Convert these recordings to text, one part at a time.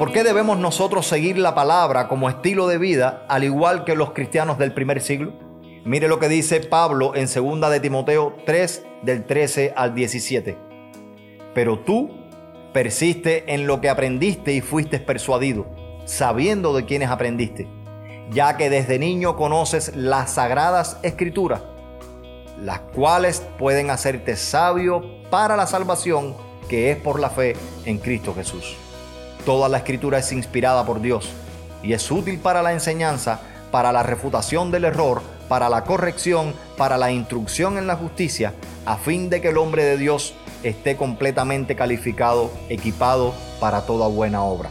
¿Por qué debemos nosotros seguir la palabra como estilo de vida al igual que los cristianos del primer siglo? Mire lo que dice Pablo en 2 de Timoteo 3 del 13 al 17. Pero tú persiste en lo que aprendiste y fuiste persuadido, sabiendo de quiénes aprendiste, ya que desde niño conoces las sagradas escrituras, las cuales pueden hacerte sabio para la salvación que es por la fe en Cristo Jesús. Toda la escritura es inspirada por Dios y es útil para la enseñanza, para la refutación del error, para la corrección, para la instrucción en la justicia, a fin de que el hombre de Dios esté completamente calificado, equipado para toda buena obra.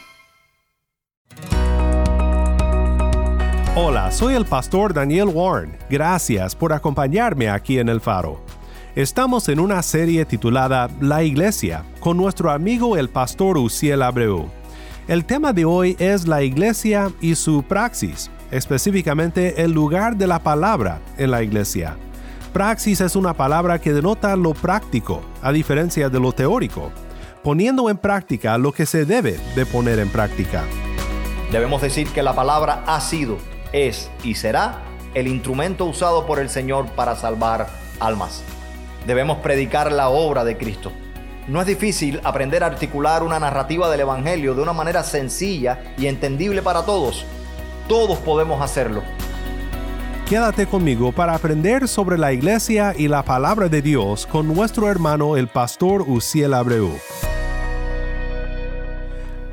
Soy el pastor Daniel Warren. Gracias por acompañarme aquí en El Faro. Estamos en una serie titulada La Iglesia con nuestro amigo el pastor Uciel Abreu. El tema de hoy es la iglesia y su praxis, específicamente el lugar de la palabra en la iglesia. Praxis es una palabra que denota lo práctico, a diferencia de lo teórico, poniendo en práctica lo que se debe de poner en práctica. Debemos decir que la palabra ha sido es y será el instrumento usado por el Señor para salvar almas. Debemos predicar la obra de Cristo. No es difícil aprender a articular una narrativa del Evangelio de una manera sencilla y entendible para todos. Todos podemos hacerlo. Quédate conmigo para aprender sobre la iglesia y la palabra de Dios con nuestro hermano el pastor Uciel Abreu.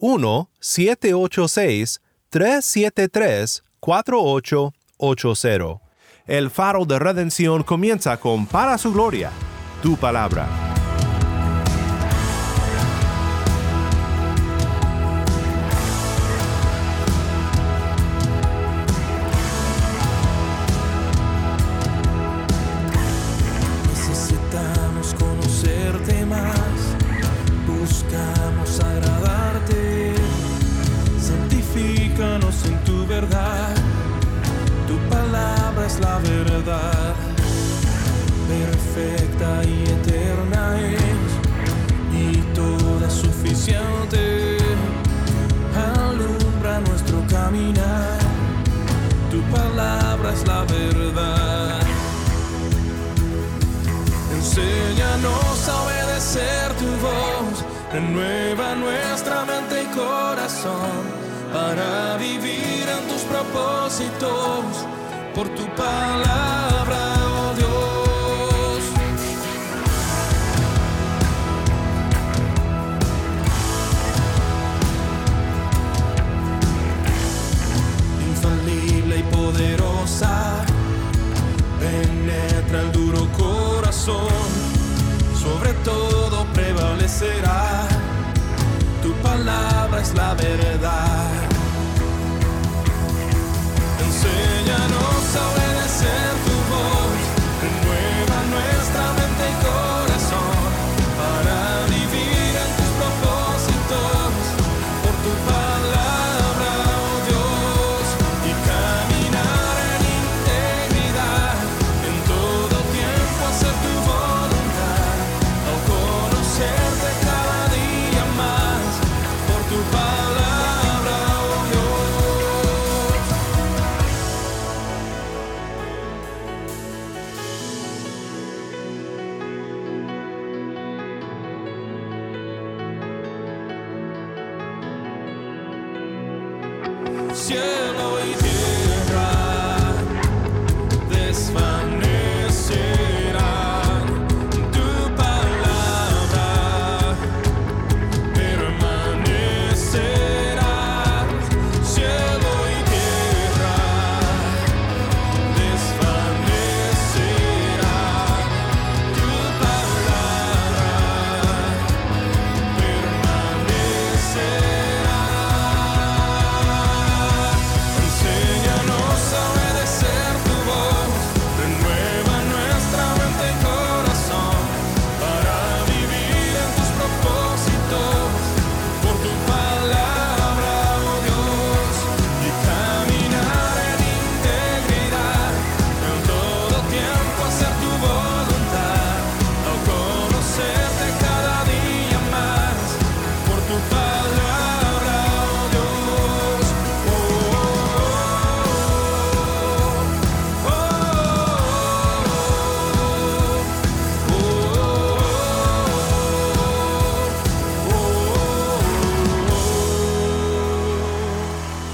1-786-373-4880. El faro de redención comienza con Para su gloria, tu palabra. Tu palabra es la verdad, perfecta y eterna es, y toda suficiente, alumbra nuestro caminar, tu palabra es la verdad. Enséñanos a obedecer tu voz, renueva nuestra mente y corazón para vivir en tus propósitos por tu palabra, oh Dios. Infalible y poderosa, penetra el duro corazón, sobre todo prevalecerá. Tu palabra es la verdad. Enséñanos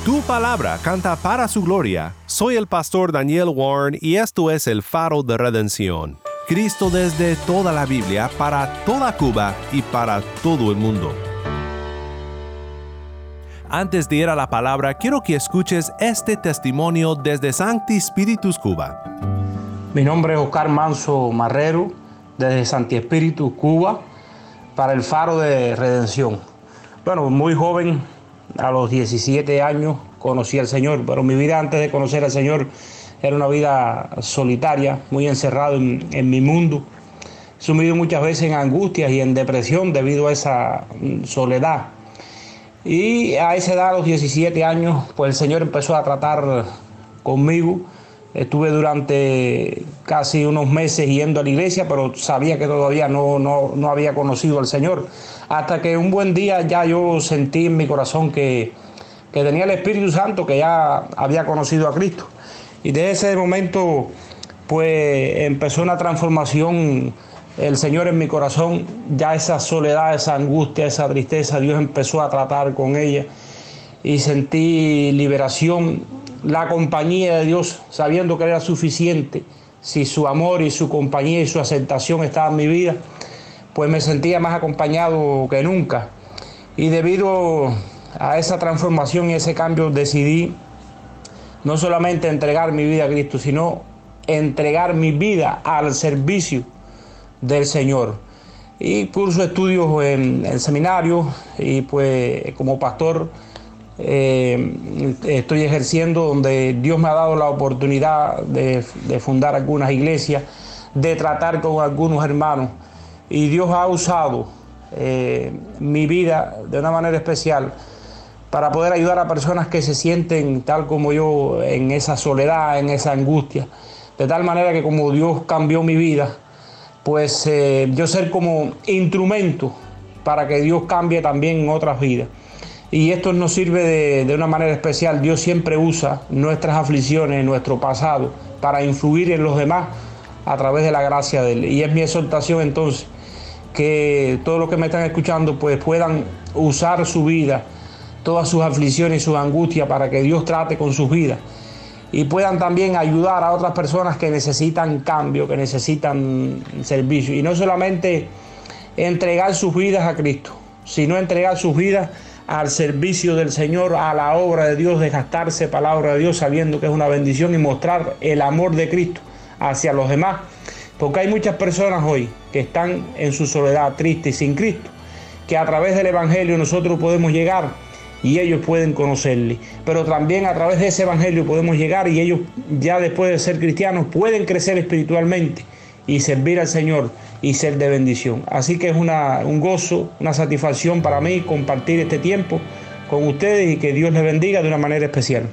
Tu palabra canta para su gloria. Soy el pastor Daniel Warren y esto es el faro de redención. Cristo desde toda la Biblia, para toda Cuba y para todo el mundo. Antes de ir a la palabra, quiero que escuches este testimonio desde Sancti Spiritus Cuba. Mi nombre es Oscar Manso Marrero, desde Santi Espíritu, Cuba, para el Faro de Redención. Bueno, muy joven, a los 17 años, conocí al Señor, pero mi vida antes de conocer al Señor era una vida solitaria, muy encerrado en, mi mundo, sumido muchas veces en angustias y en depresión debido a esa mm, soledad. Y a esa edad, a los 17 años, pues el Señor empezó a tratar conmigo. Estuve durante casi unos meses yendo a la iglesia, pero sabía que todavía no, no, no había conocido al Señor. Hasta que un buen día ya yo sentí en mi corazón que, que tenía el Espíritu Santo, que ya había conocido a Cristo. Y desde ese momento, pues empezó una transformación el Señor en mi corazón, ya esa soledad, esa angustia, esa tristeza, Dios empezó a tratar con ella y sentí liberación, la compañía de Dios, sabiendo que era suficiente, si su amor y su compañía y su aceptación estaban en mi vida, pues me sentía más acompañado que nunca. Y debido a esa transformación y ese cambio decidí no solamente entregar mi vida a Cristo, sino entregar mi vida al servicio del Señor. Y curso estudios en el seminario y pues como pastor eh, estoy ejerciendo donde Dios me ha dado la oportunidad de, fundar algunas iglesias, de tratar con algunos hermanos y Dios ha usado eh, mi vida de una manera especial para poder ayudar a personas que se sienten tal como yo en esa soledad, en esa angustia. De tal manera que como Dios cambió mi vida, pues eh, yo ser como instrumento para que Dios cambie también otras vidas. Y esto nos sirve de, de, una manera especial. Dios siempre usa nuestras aflicciones, nuestro pasado, para influir en los demás a través de la gracia de Él. Y es mi exhortación entonces que todos los que me están escuchando pues puedan usar su vida, todas sus aflicciones y sus angustias para que Dios trate con sus vidas y puedan también ayudar a otras personas que necesitan cambio, que necesitan servicio. Y no solamente entregar sus vidas a Cristo, sino entregar sus vidas al servicio del Señor, a la obra de Dios, de gastarse palabra de Dios, sabiendo que es una bendición y mostrar el amor de Cristo hacia los demás. Porque hay muchas personas hoy que están en su soledad triste y sin Cristo, que a través del Evangelio nosotros podemos llegar y ellos pueden conocerle. Pero también a través de ese evangelio podemos llegar y ellos ya después de ser cristianos pueden crecer espiritualmente y servir al Señor y ser de bendición. Así que es una, un gozo, una satisfacción para mí compartir este tiempo con ustedes y que Dios les bendiga de una manera especial.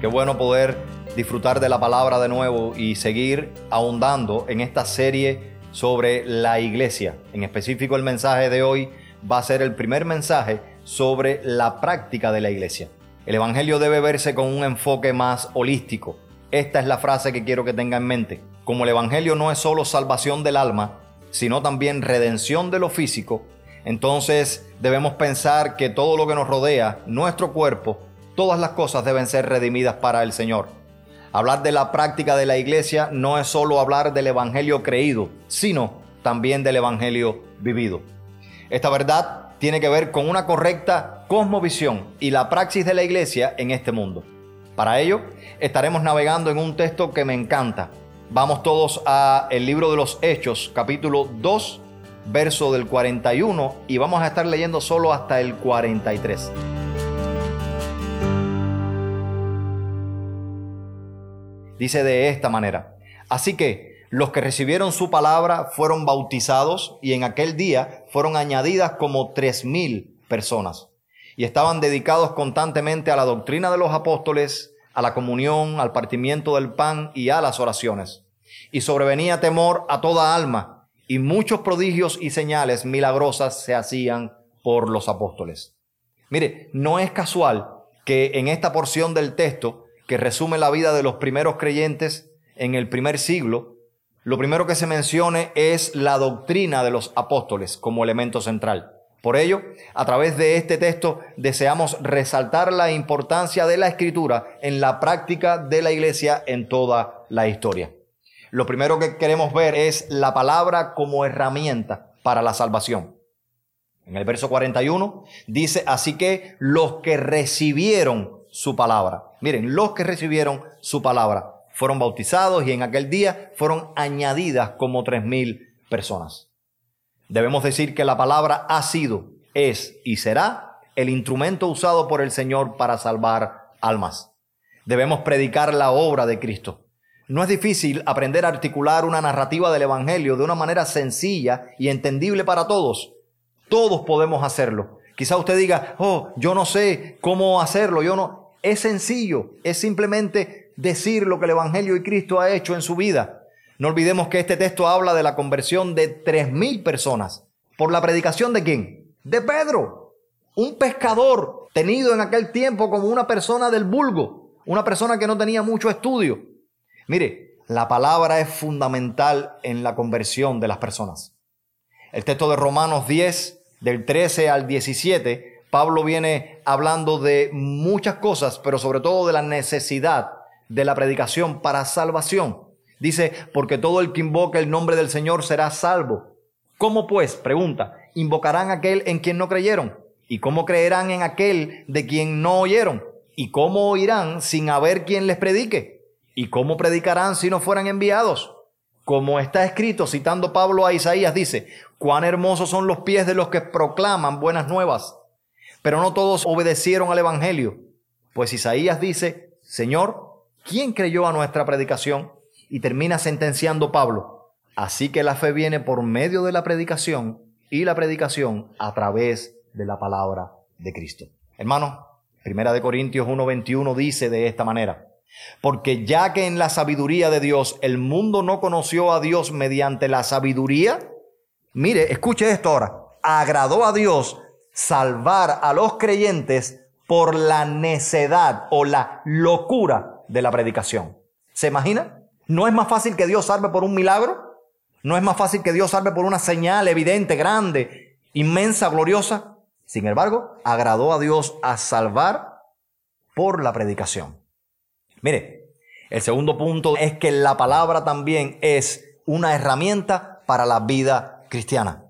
Qué bueno poder disfrutar de la palabra de nuevo y seguir ahondando en esta serie sobre la iglesia. En específico el mensaje de hoy va a ser el primer mensaje sobre la práctica de la iglesia. El Evangelio debe verse con un enfoque más holístico. esta es la frase que quiero que tenga en mente. Como el Evangelio no es solo salvación del alma, sino también redención de lo físico, entonces debemos pensar que todo lo que nos rodea, nuestro cuerpo, todas las cosas deben ser redimidas para el Señor. Hablar de la práctica de la iglesia no es solo hablar del Evangelio creído, sino también del Evangelio vivido. Esta verdad tiene que ver con una correcta cosmovisión y la praxis de la iglesia en este mundo. Para ello, estaremos navegando en un texto que me encanta. Vamos todos a el libro de los Hechos, capítulo 2, verso del 41 y vamos a estar leyendo solo hasta el 43. Dice de esta manera, así que los que recibieron su palabra fueron bautizados y en aquel día fueron añadidas como tres mil personas y estaban dedicados constantemente a la doctrina de los apóstoles, a la comunión, al partimiento del pan y a las oraciones. Y sobrevenía temor a toda alma y muchos prodigios y señales milagrosas se hacían por los apóstoles. Mire, no es casual que en esta porción del texto que resume la vida de los primeros creyentes en el primer siglo, lo primero que se mencione es la doctrina de los apóstoles como elemento central. Por ello, a través de este texto deseamos resaltar la importancia de la escritura en la práctica de la iglesia en toda la historia. Lo primero que queremos ver es la palabra como herramienta para la salvación. En el verso 41 dice, así que los que recibieron su palabra. Miren, los que recibieron su palabra fueron bautizados y en aquel día fueron añadidas como tres mil personas. Debemos decir que la palabra ha sido, es y será el instrumento usado por el Señor para salvar almas. Debemos predicar la obra de Cristo. No es difícil aprender a articular una narrativa del Evangelio de una manera sencilla y entendible para todos. Todos podemos hacerlo. Quizá usted diga, oh, yo no sé cómo hacerlo, yo no. Es sencillo, es simplemente decir lo que el Evangelio y Cristo ha hecho en su vida. No olvidemos que este texto habla de la conversión de tres mil personas. ¿Por la predicación de quién? De Pedro, un pescador tenido en aquel tiempo como una persona del vulgo, una persona que no tenía mucho estudio. Mire, la palabra es fundamental en la conversión de las personas. El texto de Romanos 10, del 13 al 17, Pablo viene hablando de muchas cosas, pero sobre todo de la necesidad de la predicación para salvación. Dice, porque todo el que invoque el nombre del Señor será salvo. ¿Cómo pues? Pregunta, invocarán aquel en quien no creyeron. ¿Y cómo creerán en aquel de quien no oyeron? ¿Y cómo oirán sin haber quien les predique? ¿Y cómo predicarán si no fueran enviados? Como está escrito, citando Pablo a Isaías, dice, cuán hermosos son los pies de los que proclaman buenas nuevas pero no todos obedecieron al Evangelio. Pues Isaías dice, Señor, ¿quién creyó a nuestra predicación? Y termina sentenciando Pablo. Así que la fe viene por medio de la predicación y la predicación a través de la palabra de Cristo. Hermano, Primera de Corintios 1:21 dice de esta manera: Porque ya que en la sabiduría de Dios el mundo no conoció a Dios mediante la sabiduría, mire, escuche esto ahora, agradó a Dios salvar a los creyentes por la necedad o la locura de la predicación. ¿Se imagina? ¿No es más fácil que Dios salve por un milagro? ¿No es más fácil que Dios salve por una señal evidente, grande, inmensa, gloriosa? Sin embargo, agradó a Dios a salvar por la predicación. Mire, el segundo punto es que la palabra también es una herramienta para la vida cristiana.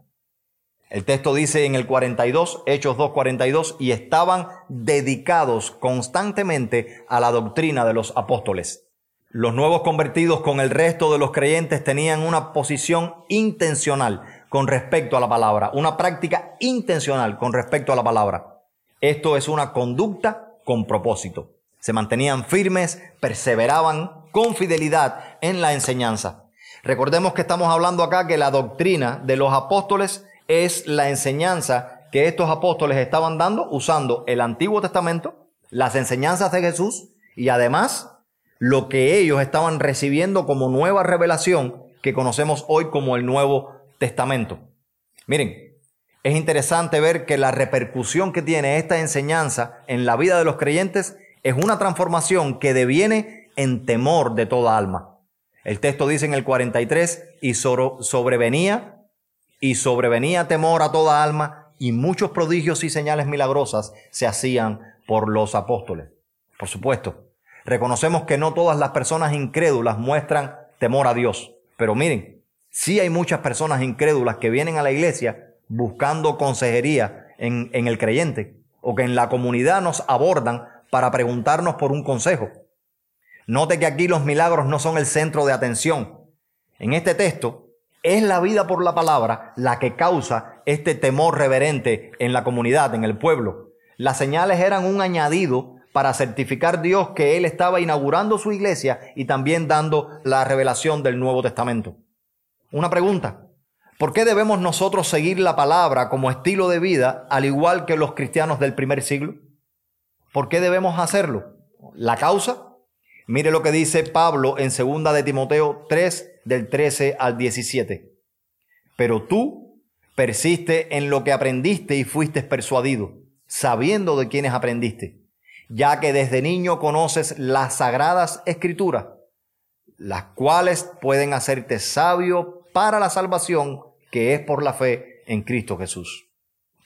El texto dice en el 42, Hechos 2.42, y estaban dedicados constantemente a la doctrina de los apóstoles. Los nuevos convertidos con el resto de los creyentes tenían una posición intencional con respecto a la palabra, una práctica intencional con respecto a la palabra. Esto es una conducta con propósito. Se mantenían firmes, perseveraban con fidelidad en la enseñanza. Recordemos que estamos hablando acá que la doctrina de los apóstoles es la enseñanza que estos apóstoles estaban dando usando el Antiguo Testamento, las enseñanzas de Jesús y además lo que ellos estaban recibiendo como nueva revelación que conocemos hoy como el Nuevo Testamento. Miren, es interesante ver que la repercusión que tiene esta enseñanza en la vida de los creyentes es una transformación que deviene en temor de toda alma. El texto dice en el 43, y sobrevenía, y sobrevenía temor a toda alma, y muchos prodigios y señales milagrosas se hacían por los apóstoles. Por supuesto, reconocemos que no todas las personas incrédulas muestran temor a Dios, pero miren, sí hay muchas personas incrédulas que vienen a la iglesia buscando consejería en, en el creyente, o que en la comunidad nos abordan para preguntarnos por un consejo. Note que aquí los milagros no son el centro de atención. En este texto es la vida por la palabra la que causa este temor reverente en la comunidad, en el pueblo. Las señales eran un añadido para certificar Dios que Él estaba inaugurando su iglesia y también dando la revelación del Nuevo Testamento. Una pregunta. ¿Por qué debemos nosotros seguir la palabra como estilo de vida al igual que los cristianos del primer siglo? ¿Por qué debemos hacerlo? La causa. Mire lo que dice Pablo en 2 de Timoteo 3 del 13 al 17. Pero tú persiste en lo que aprendiste y fuiste persuadido, sabiendo de quiénes aprendiste, ya que desde niño conoces las sagradas escrituras, las cuales pueden hacerte sabio para la salvación que es por la fe en Cristo Jesús.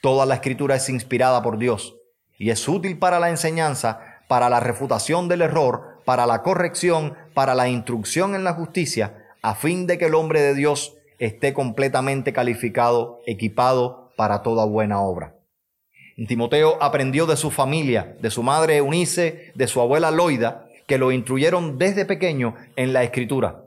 Toda la escritura es inspirada por Dios y es útil para la enseñanza, para la refutación del error, para la corrección, para la instrucción en la justicia, a fin de que el hombre de Dios esté completamente calificado, equipado para toda buena obra. Timoteo aprendió de su familia, de su madre Eunice, de su abuela Loida, que lo instruyeron desde pequeño en la escritura.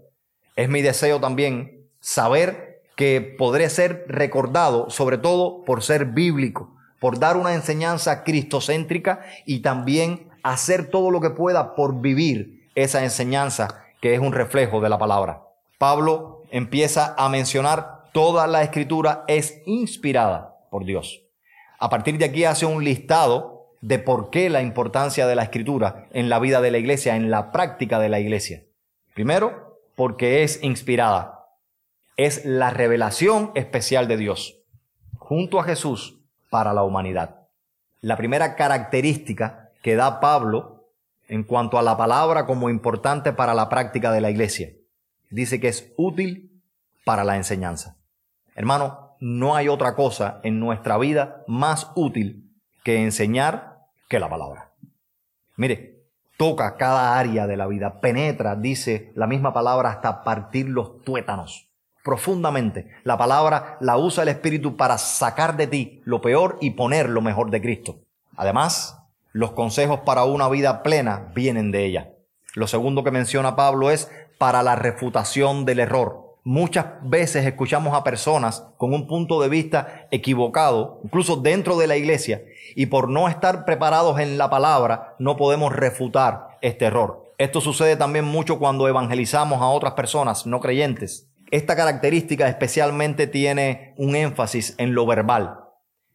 Es mi deseo también saber que podré ser recordado, sobre todo por ser bíblico, por dar una enseñanza cristocéntrica y también hacer todo lo que pueda por vivir esa enseñanza que es un reflejo de la palabra. Pablo empieza a mencionar toda la escritura es inspirada por Dios. A partir de aquí hace un listado de por qué la importancia de la escritura en la vida de la iglesia, en la práctica de la iglesia. Primero, porque es inspirada. Es la revelación especial de Dios. Junto a Jesús, para la humanidad. La primera característica que da Pablo en cuanto a la palabra como importante para la práctica de la iglesia, dice que es útil para la enseñanza. Hermano, no hay otra cosa en nuestra vida más útil que enseñar que la palabra. Mire, toca cada área de la vida, penetra, dice la misma palabra, hasta partir los tuétanos profundamente. La palabra la usa el Espíritu para sacar de ti lo peor y poner lo mejor de Cristo. Además, los consejos para una vida plena vienen de ella. Lo segundo que menciona Pablo es para la refutación del error. Muchas veces escuchamos a personas con un punto de vista equivocado, incluso dentro de la iglesia, y por no estar preparados en la palabra no podemos refutar este error. Esto sucede también mucho cuando evangelizamos a otras personas no creyentes. Esta característica especialmente tiene un énfasis en lo verbal.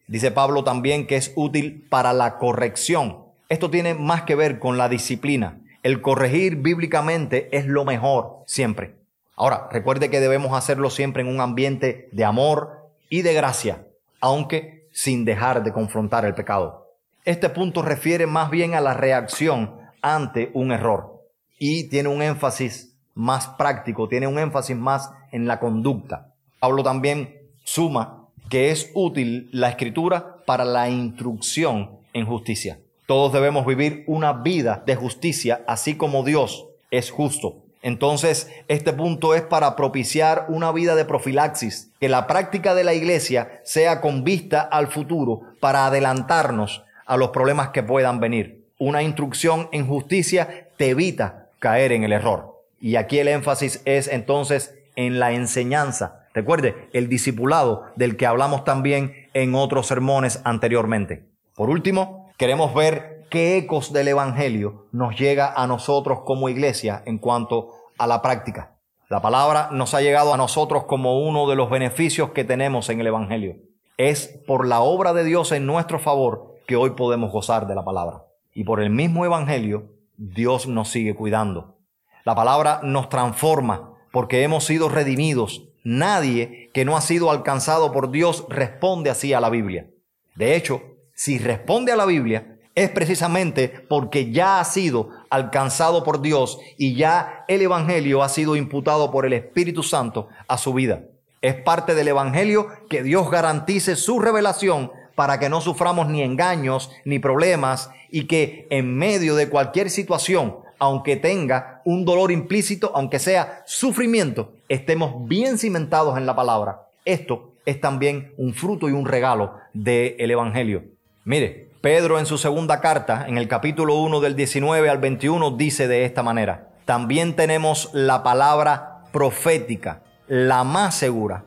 Dice Pablo también que es útil para la corrección. Esto tiene más que ver con la disciplina. El corregir bíblicamente es lo mejor siempre. Ahora, recuerde que debemos hacerlo siempre en un ambiente de amor y de gracia, aunque sin dejar de confrontar el pecado. Este punto refiere más bien a la reacción ante un error y tiene un énfasis más práctico, tiene un énfasis más en la conducta. Pablo también suma que es útil la escritura para la instrucción en justicia. Todos debemos vivir una vida de justicia, así como Dios es justo. Entonces, este punto es para propiciar una vida de profilaxis, que la práctica de la iglesia sea con vista al futuro para adelantarnos a los problemas que puedan venir. Una instrucción en justicia te evita caer en el error. Y aquí el énfasis es entonces en la enseñanza. Recuerde, el discipulado del que hablamos también en otros sermones anteriormente. Por último, queremos ver qué ecos del Evangelio nos llega a nosotros como iglesia en cuanto a la práctica. La palabra nos ha llegado a nosotros como uno de los beneficios que tenemos en el Evangelio. Es por la obra de Dios en nuestro favor que hoy podemos gozar de la palabra. Y por el mismo Evangelio, Dios nos sigue cuidando la palabra nos transforma porque hemos sido redimidos. Nadie que no ha sido alcanzado por Dios responde así a la Biblia. De hecho, si responde a la Biblia, es precisamente porque ya ha sido alcanzado por Dios y ya el Evangelio ha sido imputado por el Espíritu Santo a su vida. Es parte del Evangelio que Dios garantice su revelación para que no suframos ni engaños ni problemas y que en medio de cualquier situación, aunque tenga un dolor implícito, aunque sea sufrimiento, estemos bien cimentados en la palabra. Esto es también un fruto y un regalo del Evangelio. Mire, Pedro en su segunda carta, en el capítulo 1 del 19 al 21, dice de esta manera, también tenemos la palabra profética, la más segura,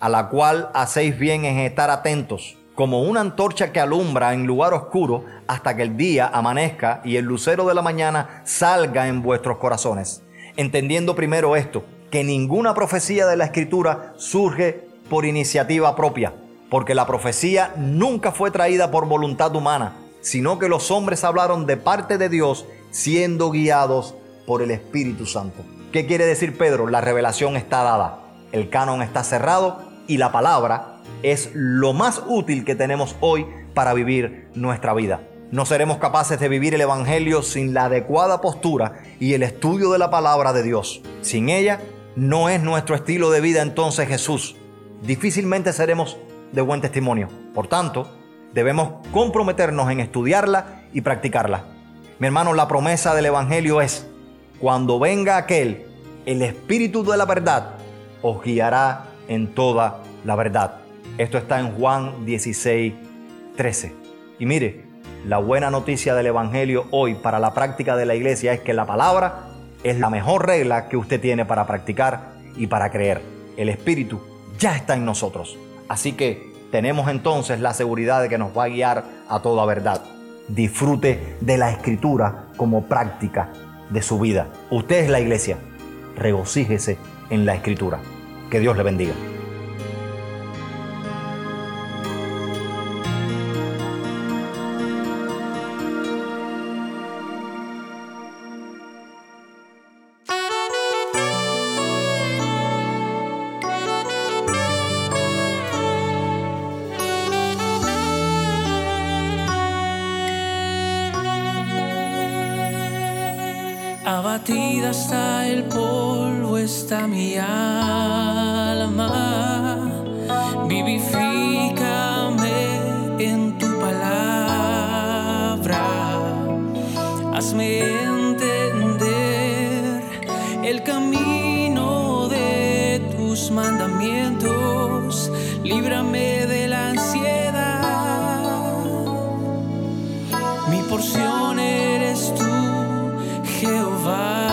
a la cual hacéis bien en estar atentos, como una antorcha que alumbra en lugar oscuro hasta que el día amanezca y el lucero de la mañana salga en vuestros corazones. Entendiendo primero esto, que ninguna profecía de la escritura surge por iniciativa propia, porque la profecía nunca fue traída por voluntad humana, sino que los hombres hablaron de parte de Dios siendo guiados por el Espíritu Santo. ¿Qué quiere decir Pedro? La revelación está dada, el canon está cerrado y la palabra es lo más útil que tenemos hoy para vivir nuestra vida. No seremos capaces de vivir el Evangelio sin la adecuada postura y el estudio de la palabra de Dios. Sin ella, no es nuestro estilo de vida entonces Jesús. Difícilmente seremos de buen testimonio. Por tanto, debemos comprometernos en estudiarla y practicarla. Mi hermano, la promesa del Evangelio es, cuando venga aquel, el Espíritu de la verdad, os guiará en toda la verdad. Esto está en Juan 16, 13. Y mire, la buena noticia del Evangelio hoy para la práctica de la iglesia es que la palabra es la mejor regla que usted tiene para practicar y para creer. El Espíritu ya está en nosotros. Así que tenemos entonces la seguridad de que nos va a guiar a toda verdad. Disfrute de la escritura como práctica de su vida. Usted es la iglesia. Regocíjese en la escritura. Que Dios le bendiga. Alma. Vivifícame en tu palabra. Hazme entender el camino de tus mandamientos. Líbrame de la ansiedad. Mi porción eres tú. Jehová,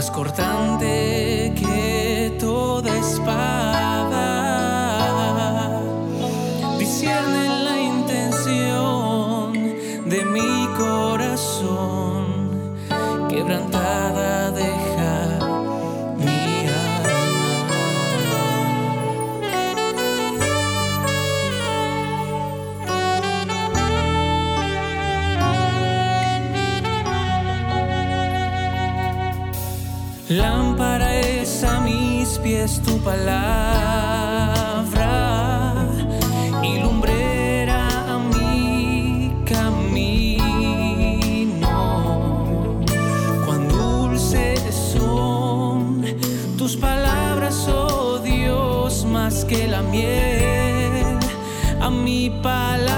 más cortante que la miel a mi paladar.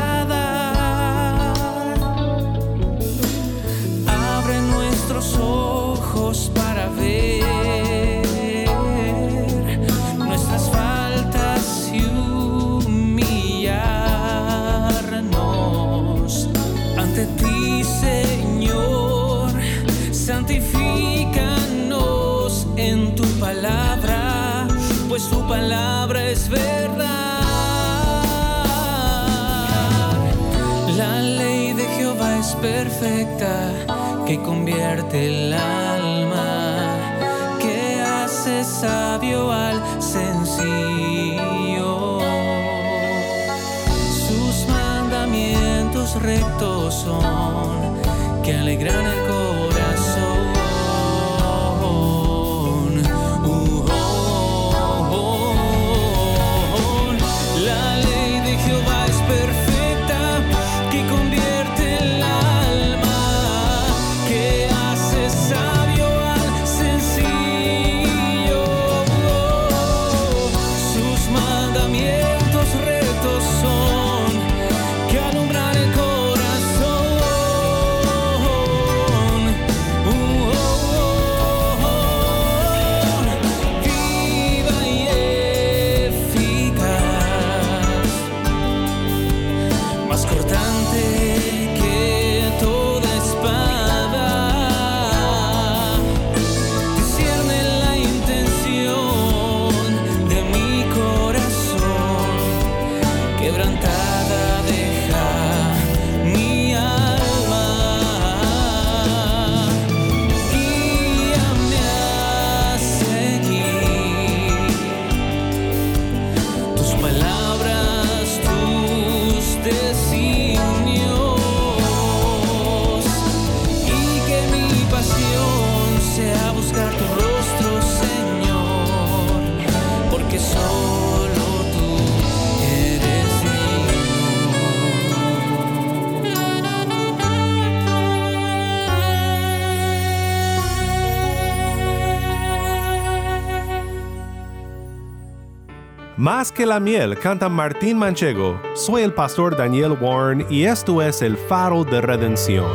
Perfecta, que convierte el alma, que hace sabio al sencillo. Sus mandamientos rectos son, que alegran el corazón. Más que la miel canta Martín Manchego. Soy el pastor Daniel Warren y esto es el faro de redención.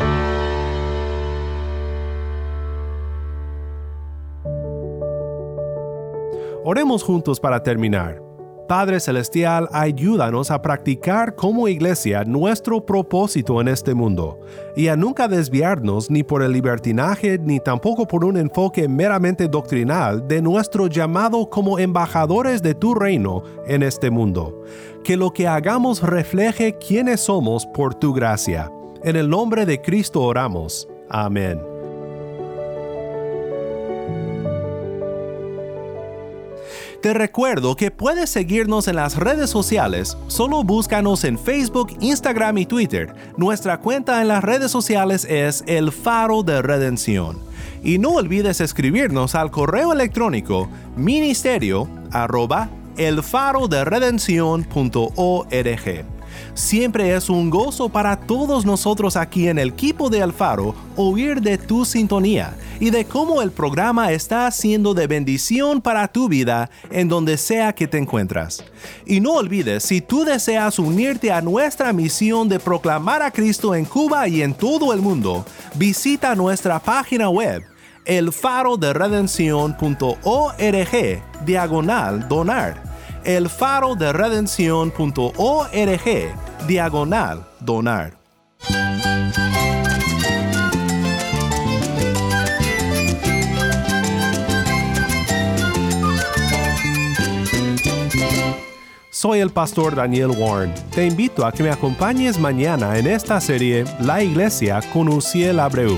Oremos juntos para terminar. Padre Celestial, ayúdanos a practicar como iglesia nuestro propósito en este mundo y a nunca desviarnos ni por el libertinaje ni tampoco por un enfoque meramente doctrinal de nuestro llamado como embajadores de tu reino en este mundo. Que lo que hagamos refleje quiénes somos por tu gracia. En el nombre de Cristo oramos. Amén. Te recuerdo que puedes seguirnos en las redes sociales. Solo búscanos en Facebook, Instagram y Twitter. Nuestra cuenta en las redes sociales es El Faro de Redención. Y no olvides escribirnos al correo electrónico ministerio arroba. Siempre es un gozo para todos nosotros aquí en el equipo de Alfaro oír de tu sintonía y de cómo el programa está siendo de bendición para tu vida en donde sea que te encuentras. Y no olvides, si tú deseas unirte a nuestra misión de proclamar a Cristo en Cuba y en todo el mundo, visita nuestra página web elfaroderedención.org diagonal donar elfaroderedención.org diagonal donar. Soy el pastor Daniel Warren. Te invito a que me acompañes mañana en esta serie La Iglesia con Uciel Abreu.